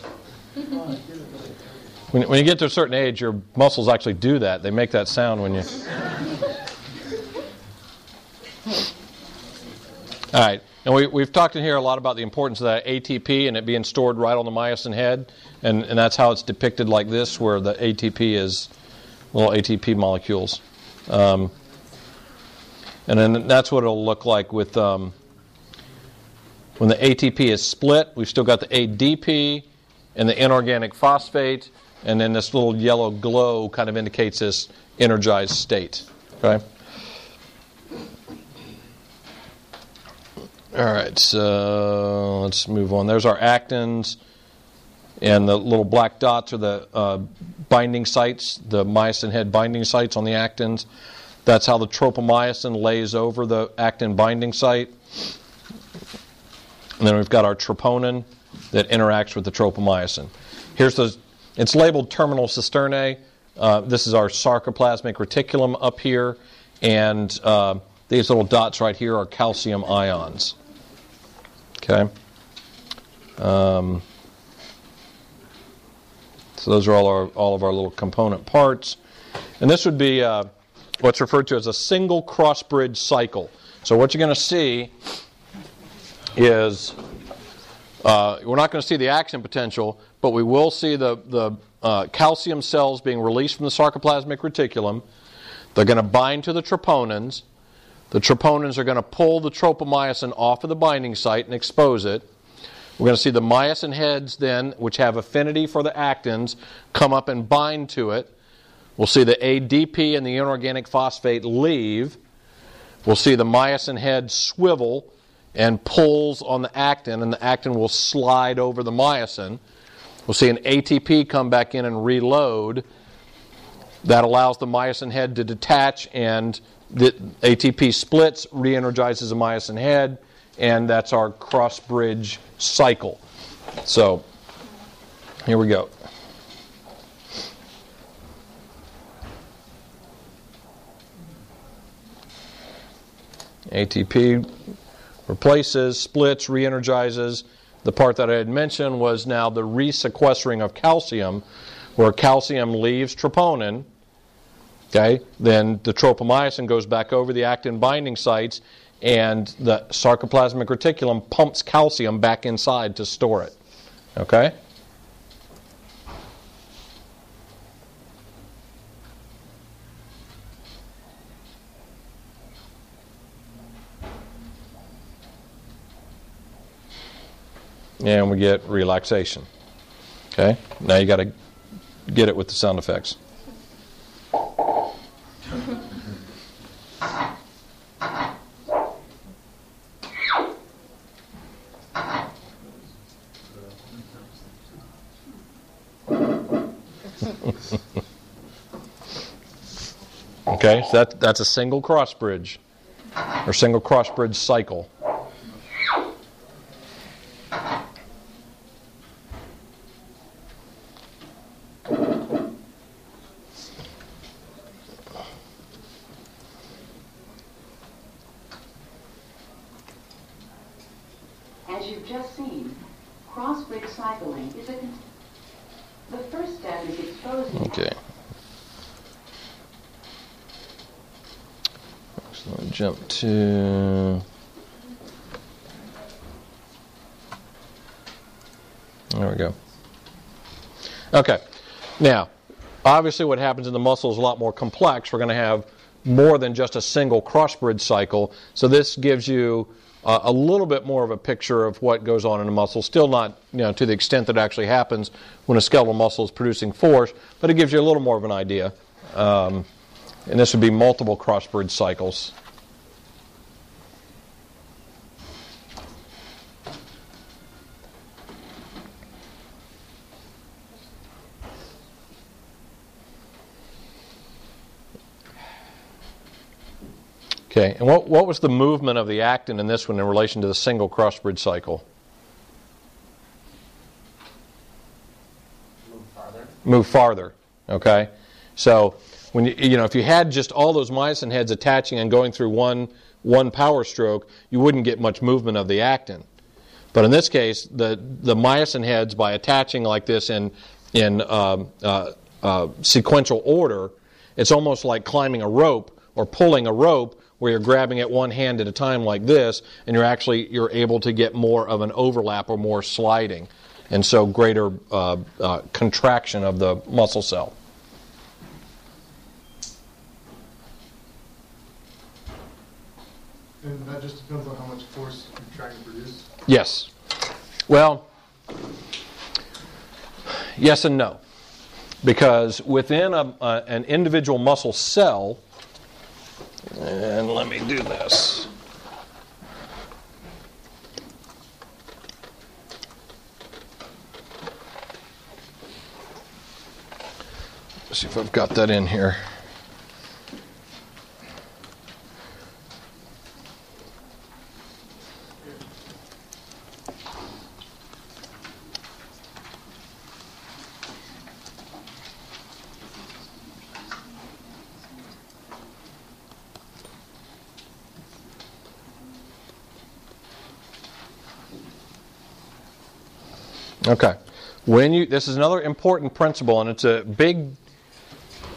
When, when you get to a certain age, your muscles actually do that. They make that sound when you. All right. And we, we've talked in here a lot about the importance of that ATP and it being stored right on the myosin head. And, and that's how it's depicted like this, where the ATP is little ATP molecules. Um, and then that's what it'll look like with um, when the ATP is split. We've still got the ADP and the inorganic phosphate, and then this little yellow glow kind of indicates this energized state. Okay. All right, so let's move on. There's our actins, and the little black dots are the uh, binding sites, the myosin head binding sites on the actins. That's how the tropomyosin lays over the actin binding site. And then we've got our troponin that interacts with the tropomyosin. Here's the, it's labeled terminal cisternae. Uh, this is our sarcoplasmic reticulum up here, and uh, these little dots right here are calcium ions. Okay. Um, so those are all our all of our little component parts, and this would be uh, what's referred to as a single cross bridge cycle. So what you're going to see is uh, we're not going to see the action potential, but we will see the the uh, calcium cells being released from the sarcoplasmic reticulum. They're going to bind to the troponins. The troponins are going to pull the tropomyosin off of the binding site and expose it. We're going to see the myosin heads then, which have affinity for the actins, come up and bind to it. We'll see the ADP and the inorganic phosphate leave. We'll see the myosin head swivel and pulls on the actin, and the actin will slide over the myosin. We'll see an ATP come back in and reload. That allows the myosin head to detach and the ATP splits, re energizes a myosin head, and that's our cross bridge cycle. So, here we go. ATP replaces, splits, re energizes. The part that I had mentioned was now the resequestering of calcium, where calcium leaves troponin. Okay, then the tropomyosin goes back over the actin binding sites, and the sarcoplasmic reticulum pumps calcium back inside to store it. Okay? and we get relaxation. Okay? Now you got to get it with the sound effects. okay, that, that's a single cross bridge or single cross bridge cycle. As you've just seen, cross-bridge cycling is a... con- The first step is exposing... Okay. So let me jump to. There we go. Okay. Now, obviously, what happens in the muscle is a lot more complex. We're going to have more than just a single cross-bridge cycle. So this gives you uh, a little bit more of a picture of what goes on in a muscle. Still not, you know, to the extent that actually happens when a skeletal muscle is producing force, but it gives you a little more of an idea. Um, and this would be multiple cross-bridge cycles. Okay, and what, what was the movement of the actin in this one in relation to the single cross-bridge cycle? Move farther. Move farther. Okay, so when you, you know if you had just all those myosin heads attaching and going through one one power stroke, you wouldn't get much movement of the actin. But in this case, the the myosin heads by attaching like this in in um, uh, uh, sequential order, it's almost like climbing a rope or pulling a rope where you're grabbing it one hand at a time like this, and you're actually you're able to get more of an overlap or more sliding, and so greater uh, uh, contraction of the muscle cell. And that just depends on how much force you're trying to produce. Yes. Well, yes and no. Because within a, a, an individual muscle cell, and let me do this. See if I've got that in here. Okay. When you this is another important principle, and it's a big,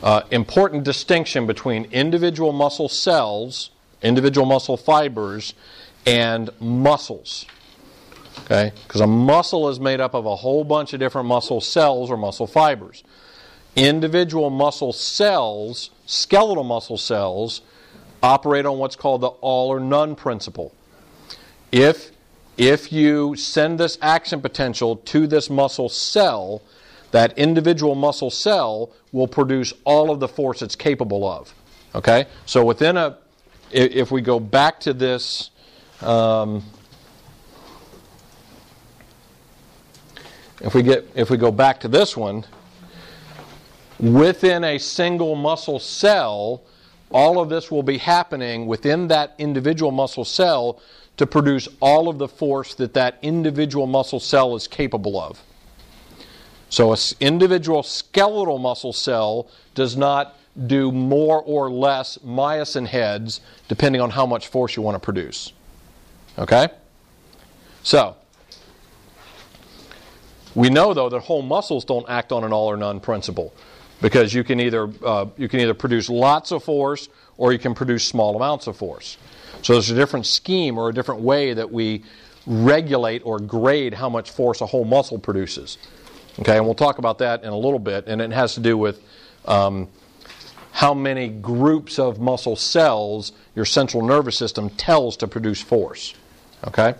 uh, important distinction between individual muscle cells, individual muscle fibers, and muscles. Okay, because a muscle is made up of a whole bunch of different muscle cells or muscle fibers. Individual muscle cells, skeletal muscle cells, operate on what's called the all or none principle. If if you send this action potential to this muscle cell, that individual muscle cell will produce all of the force it's capable of. Okay? So within a, if we go back to this, um, if we get, if we go back to this one, within a single muscle cell, all of this will be happening within that individual muscle cell to produce all of the force that that individual muscle cell is capable of. So, an individual skeletal muscle cell does not do more or less myosin heads depending on how much force you want to produce. Okay? So, we know though that whole muscles don't act on an all or none principle because you can either uh, you can either produce lots of force or you can produce small amounts of force. So there's a different scheme or a different way that we regulate or grade how much force a whole muscle produces. Okay, and we'll talk about that in a little bit, and it has to do with um, how many groups of muscle cells your central nervous system tells to produce force. Okay,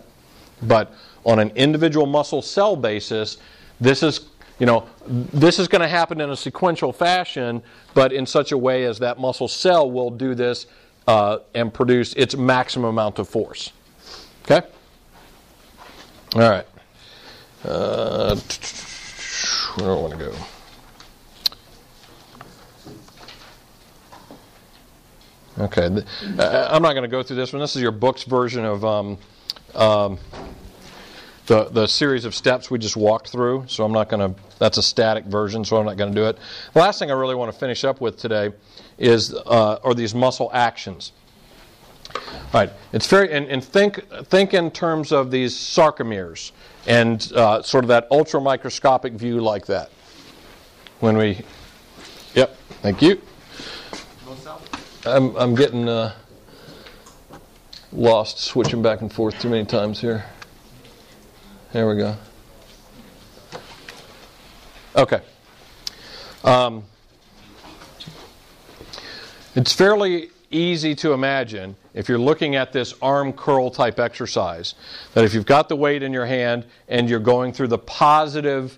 but on an individual muscle cell basis, this is you know this is going to happen in a sequential fashion, but in such a way as that muscle cell will do this uh, and produce its maximum amount of force. Okay. All right. Uh, where do I want to go? Okay, uh, I'm not going to go through this one. This is your book's version of um, um, the, the series of steps we just walked through, so I'm not going to, that's a static version, so I'm not going to do it. The last thing I really want to finish up with today is, uh, these muscle actions. All right, it's very, and, and think, think in terms of these sarcomeres and uh, sort of that ultra microscopic view like that. When we, yep, thank you. I'm, I'm getting uh, lost switching back and forth too many times here. There we go. Okay. Um, it's fairly easy to imagine if you're looking at this arm curl type exercise that if you've got the weight in your hand and you're going through the positive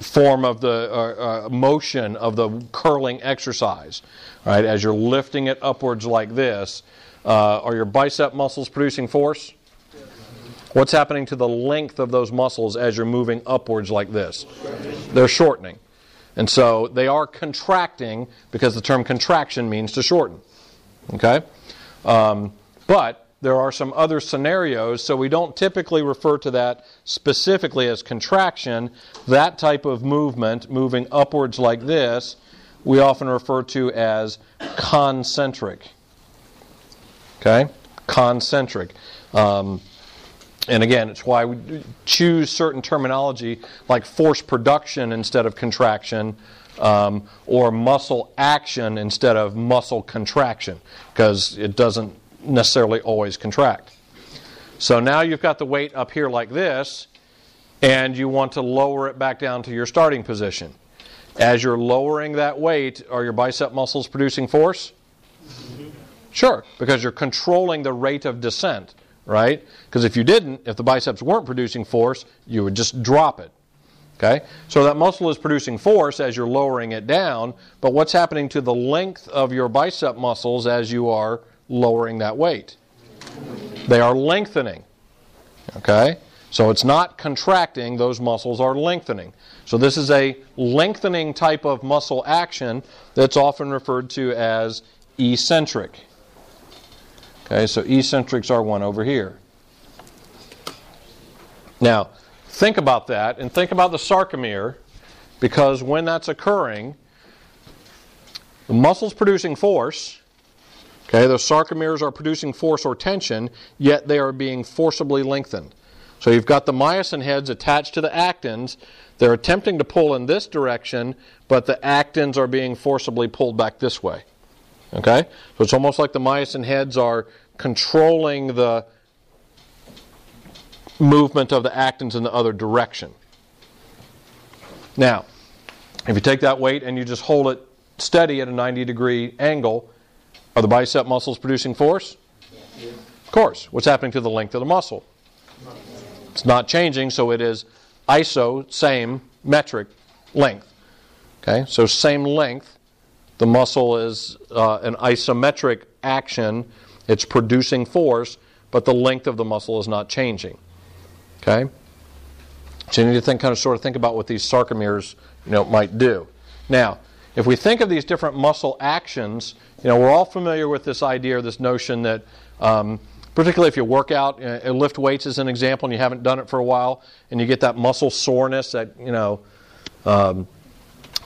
form of the uh, uh, motion of the curling exercise, right, as you're lifting it upwards like this, uh, are your bicep muscles producing force? What's happening to the length of those muscles as you're moving upwards like this? They're shortening. And so they are contracting because the term contraction means to shorten. Okay? Um, but there are some other scenarios, so we don't typically refer to that specifically as contraction. That type of movement, moving upwards like this, we often refer to as concentric. Okay? Concentric. Um, and again, it's why we choose certain terminology like force production instead of contraction, um, or muscle action instead of muscle contraction, because it doesn't necessarily always contract. So now you've got the weight up here like this, and you want to lower it back down to your starting position. As you're lowering that weight, are your bicep muscles producing force? Sure, because you're controlling the rate of descent right? Because if you didn't, if the biceps weren't producing force, you would just drop it. Okay? So that muscle is producing force as you're lowering it down, but what's happening to the length of your bicep muscles as you are lowering that weight? They are lengthening. Okay? So it's not contracting, those muscles are lengthening. So this is a lengthening type of muscle action that's often referred to as eccentric. Okay, so eccentrics are one over here. Now, think about that and think about the sarcomere because when that's occurring, the muscle's producing force. Okay, those sarcomeres are producing force or tension, yet they are being forcibly lengthened. So you've got the myosin heads attached to the actins. They're attempting to pull in this direction, but the actins are being forcibly pulled back this way. Okay? So it's almost like the myosin heads are controlling the movement of the actins in the other direction. Now, if you take that weight and you just hold it steady at a 90 degree angle, are the bicep muscles producing force? Of course. What's happening to the length of the muscle? It's not changing, so it is iso, same metric length. Okay, so same length. The muscle is uh, an isometric action. It's producing force, but the length of the muscle is not changing. Okay? So you need to think, kind of, sort of think about what these sarcomeres, you know, might do. Now, if we think of these different muscle actions, you know, we're all familiar with this idea or this notion that, um, particularly if you work out, uh, lift weights as an example, and you haven't done it for a while, and you get that muscle soreness that, you know, um,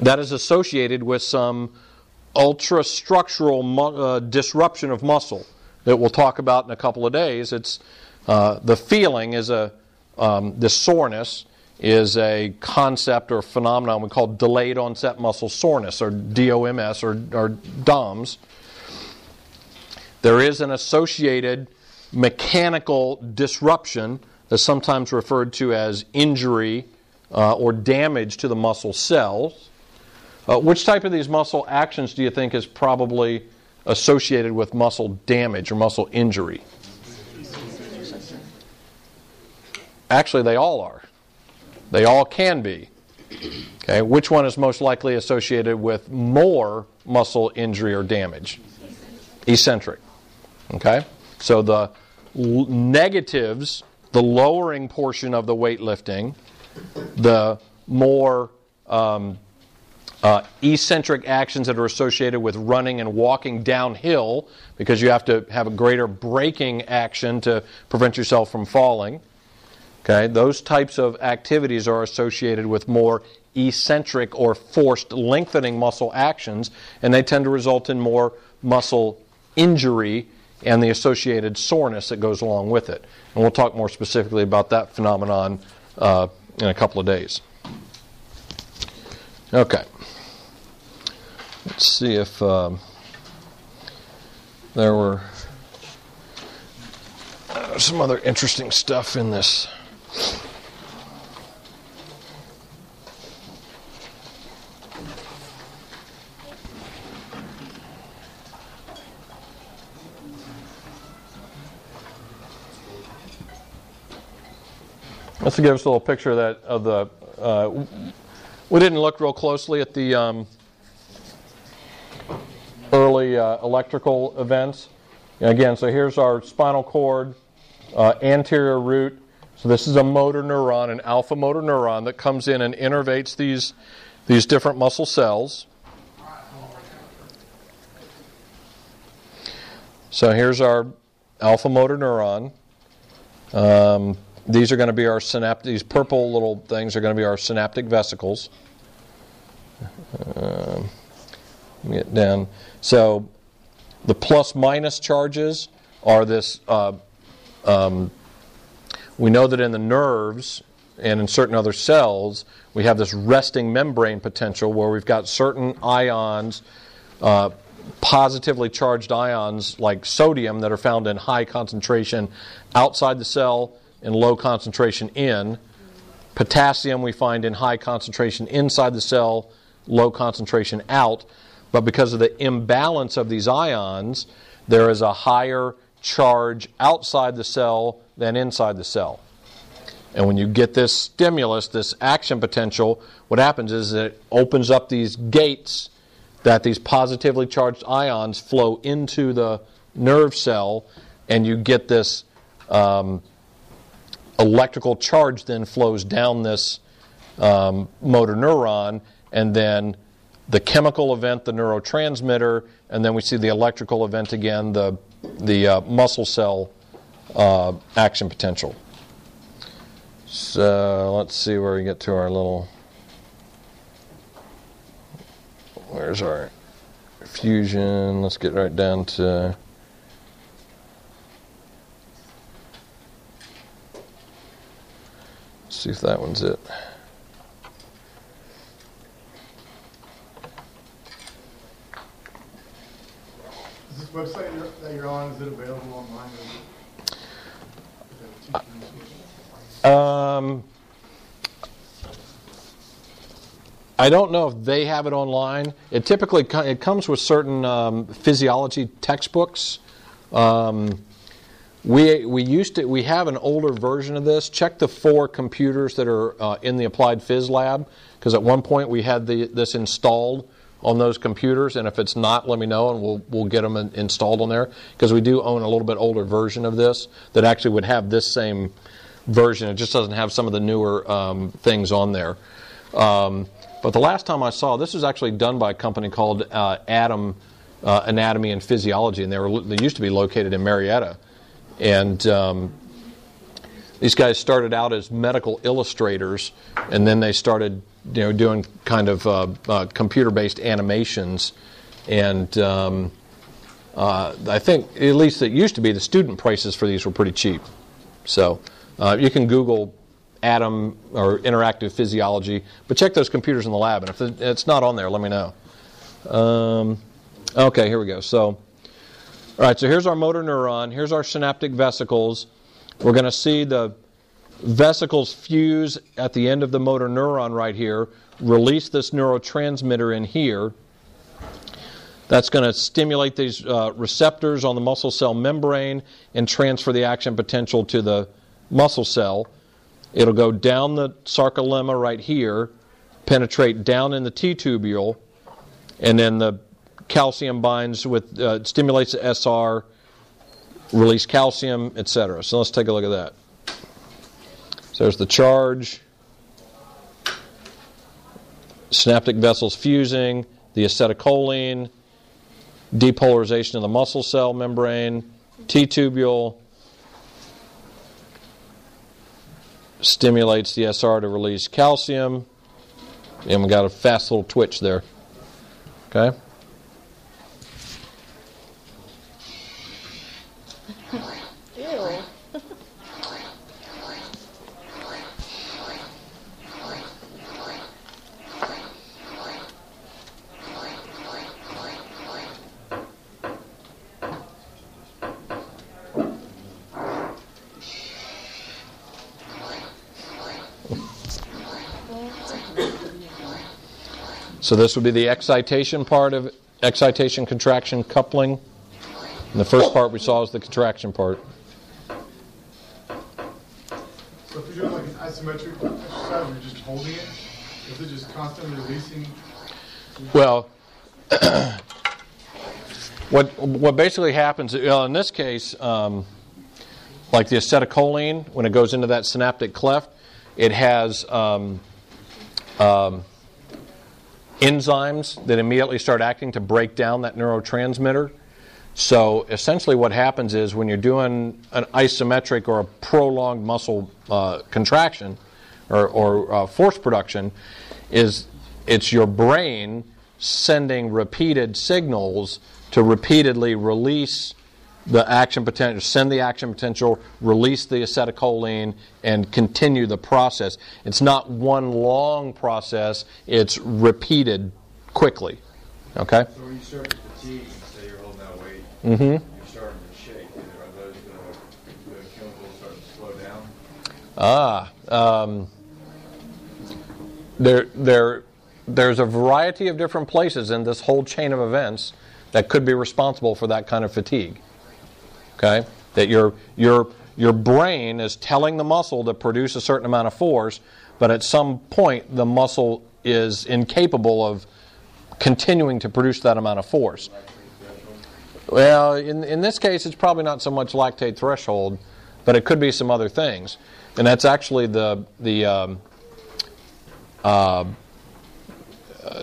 that is associated with some ultra structural uh, disruption of muscle that we'll talk about in a couple of days. It's uh, the feeling is a um, the soreness is a concept or phenomenon we call delayed onset muscle soreness or DOMS or, or DOMS. There is an associated mechanical disruption that's sometimes referred to as injury uh, or damage to the muscle cells. Uh, which type of these muscle actions do you think is probably associated with muscle damage or muscle injury? Actually, they all are. They all can be. Okay, which one is most likely associated with more muscle injury or damage? Eccentric. Okay, so the l- negatives, the lowering portion of the weightlifting, the more um, uh, eccentric actions that are associated with running and walking downhill because you have to have a greater braking action to prevent yourself from falling. Okay, those types of activities are associated with more eccentric or forced lengthening muscle actions, and they tend to result in more muscle injury and the associated soreness that goes along with it. And we'll talk more specifically about that phenomenon uh, in a couple of days. Okay. Let's see if um, there were some other interesting stuff in this. Let's give us a little picture of that of the. Uh, we didn't look real closely at the um, early uh, electrical events. Again, so here's our spinal cord, uh, anterior root. So this is a motor neuron, an alpha motor neuron that comes in and innervates these these different muscle cells. So here's our alpha motor neuron. Um, these are going to be our synaptic. These purple little things are going to be our synaptic vesicles. Um, get down. So the plus minus charges are this. Uh, um, we know that in the nerves and in certain other cells, we have this resting membrane potential where we've got certain ions, uh, positively charged ions like sodium, that are found in high concentration outside the cell and low concentration in. Potassium we find in high concentration inside the cell, low concentration out. But because of the imbalance of these ions, there is a higher charge outside the cell than inside the cell. And when you get this stimulus, this action potential, what happens is it opens up these gates that these positively charged ions flow into the nerve cell, and you get this um, electrical charge then flows down this um, motor neuron, and then the chemical event, the neurotransmitter, and then we see the electrical event again, the, the uh, muscle cell uh, action potential. So let's see where we get to our little. Where's our fusion? Let's get right down to. see if that one's it. Website that you're on, is it available online? is Um, I don't know if they have it online. It typically co- it comes with certain um, physiology textbooks. Um, we we used to we have an older version of this. Check the four computers that are uh, in the applied phys lab because at one point we had the, this installed on those computers, and if it's not, let me know and we'll we'll get them in, installed on there because we do own a little bit older version of this that actually would have this same version. It just doesn't have some of the newer um, things on there. Um, but the last time I saw this was actually done by a company called uh, ADAM uh, Anatomy and Physiology, and they were they used to be located in Marietta, and um, these guys started out as medical illustrators, and then they started you know doing kind of uh, uh, computer-based animations, and um, uh, I think at least it used to be the student prices for these were pretty cheap. So uh, you can Google ADAM or interactive physiology, but check those computers in the lab, and if it's not on there, let me know. Um, okay, here we go. So, all right, so here's our motor neuron. Here's our synaptic vesicles. We're going to see the vesicles fuse at the end of the motor neuron right here, release this neurotransmitter in here. That's going to stimulate these uh, receptors on the muscle cell membrane and transfer the action potential to the muscle cell. It'll go down the sarcolemma right here, penetrate down in the T tubule, and then the calcium binds with, uh, stimulates the SR, release calcium, etc. So let's take a look at that. So there's the charge, synaptic vesicles fusing, the acetylcholine, depolarization of the muscle cell membrane, T tubule, stimulates the SR to release calcium, and we got a fast little twitch there. Okay? Ew. So this would be the excitation part of excitation contraction coupling. And the first part we saw was the contraction part. So if you're doing like an isometric exercise, you're just holding it, is it just constantly releasing? Well, [COUGHS] what what basically happens well, in this case, um, like the acetylcholine, when it goes into that synaptic cleft, it has um, um, enzymes that immediately start acting to break down that neurotransmitter. So essentially, what happens is when you're doing an isometric or a prolonged muscle uh, contraction or, or uh, force production, is it's your brain sending repeated signals to repeatedly release the action potential, send the action potential, release the acetylcholine, and continue the process. It's not one long process, it's repeated quickly. Okay? So when you start to fatigue, say you're holding that weight, Mm-hmm. you're starting to shake. Are those the, the chemicals starting to slow down? Ah, um, there, there, there's a variety of different places in this whole chain of events that could be responsible for that kind of fatigue. Okay, that your your your brain is telling the muscle to produce a certain amount of force, but at some point the muscle is incapable of continuing to produce that amount of force. Well, in, in this case, it's probably not so much lactate threshold, but it could be some other things. And that's actually the, the um, uh,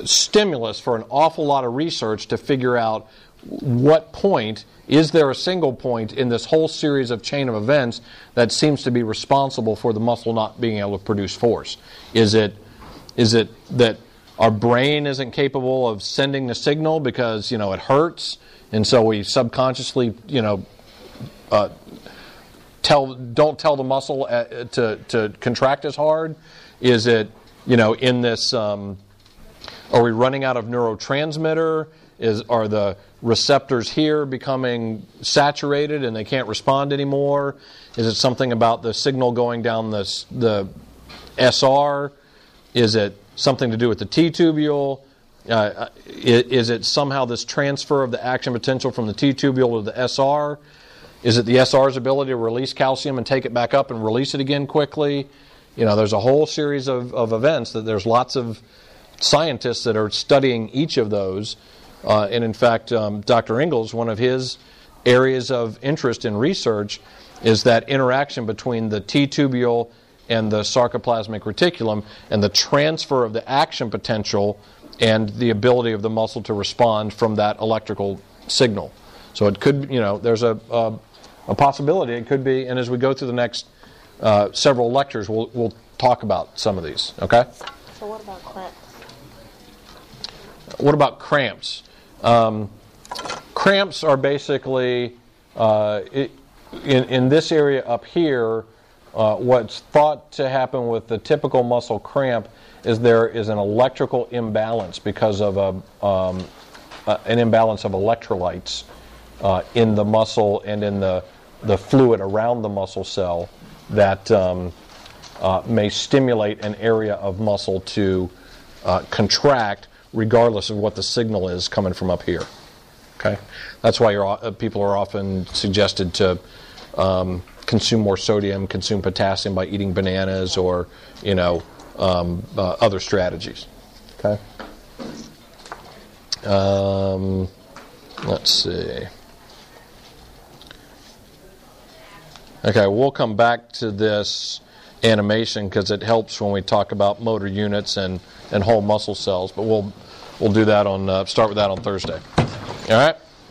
stimulus for an awful lot of research to figure out what point is there a single point in this whole series of chain of events that seems to be responsible for the muscle not being able to produce force? Is it is it that our brain isn't capable of sending the signal because you know it hurts, and so we subconsciously you know uh, tell don't tell the muscle uh, to to contract as hard? Is it you know in this? Um, are we running out of neurotransmitter? Is are the receptors here becoming saturated and they can't respond anymore? Is it something about the signal going down this, the SR? Is it something to do with the T tubule? Uh, is, is it somehow this transfer of the action potential from the T tubule to the SR? Is it the SR's ability to release calcium and take it back up and release it again quickly? You know, there's a whole series of, of events that there's lots of scientists that are studying each of those. Uh, and in fact, um, Dr. Ingalls, one of his areas of interest in research is that interaction between the T tubule and the sarcoplasmic reticulum and the transfer of the action potential and the ability of the muscle to respond from that electrical signal. So it could, you know, there's a, a, a possibility. It could be, and as we go through the next uh, several lectures, we'll, we'll talk about some of these. Okay? So what about cramps? What about cramps? Um, cramps are basically uh, in, in this area up here. Uh, what's thought to happen with the typical muscle cramp is there is an electrical imbalance because of a, um, uh, an imbalance of electrolytes uh, in the muscle and in the, the fluid around the muscle cell that um, uh, may stimulate an area of muscle to uh, contract regardless of what the signal is coming from up here. Okay, that's why uh, people are often suggested to um, consume more sodium, consume potassium by eating bananas, or you know um, uh, other strategies. Okay. Um, let's see. Okay, we'll come back to this animation because it helps when we talk about motor units and, and whole muscle cells. But we'll we'll do that on uh, start with that on Thursday. All right.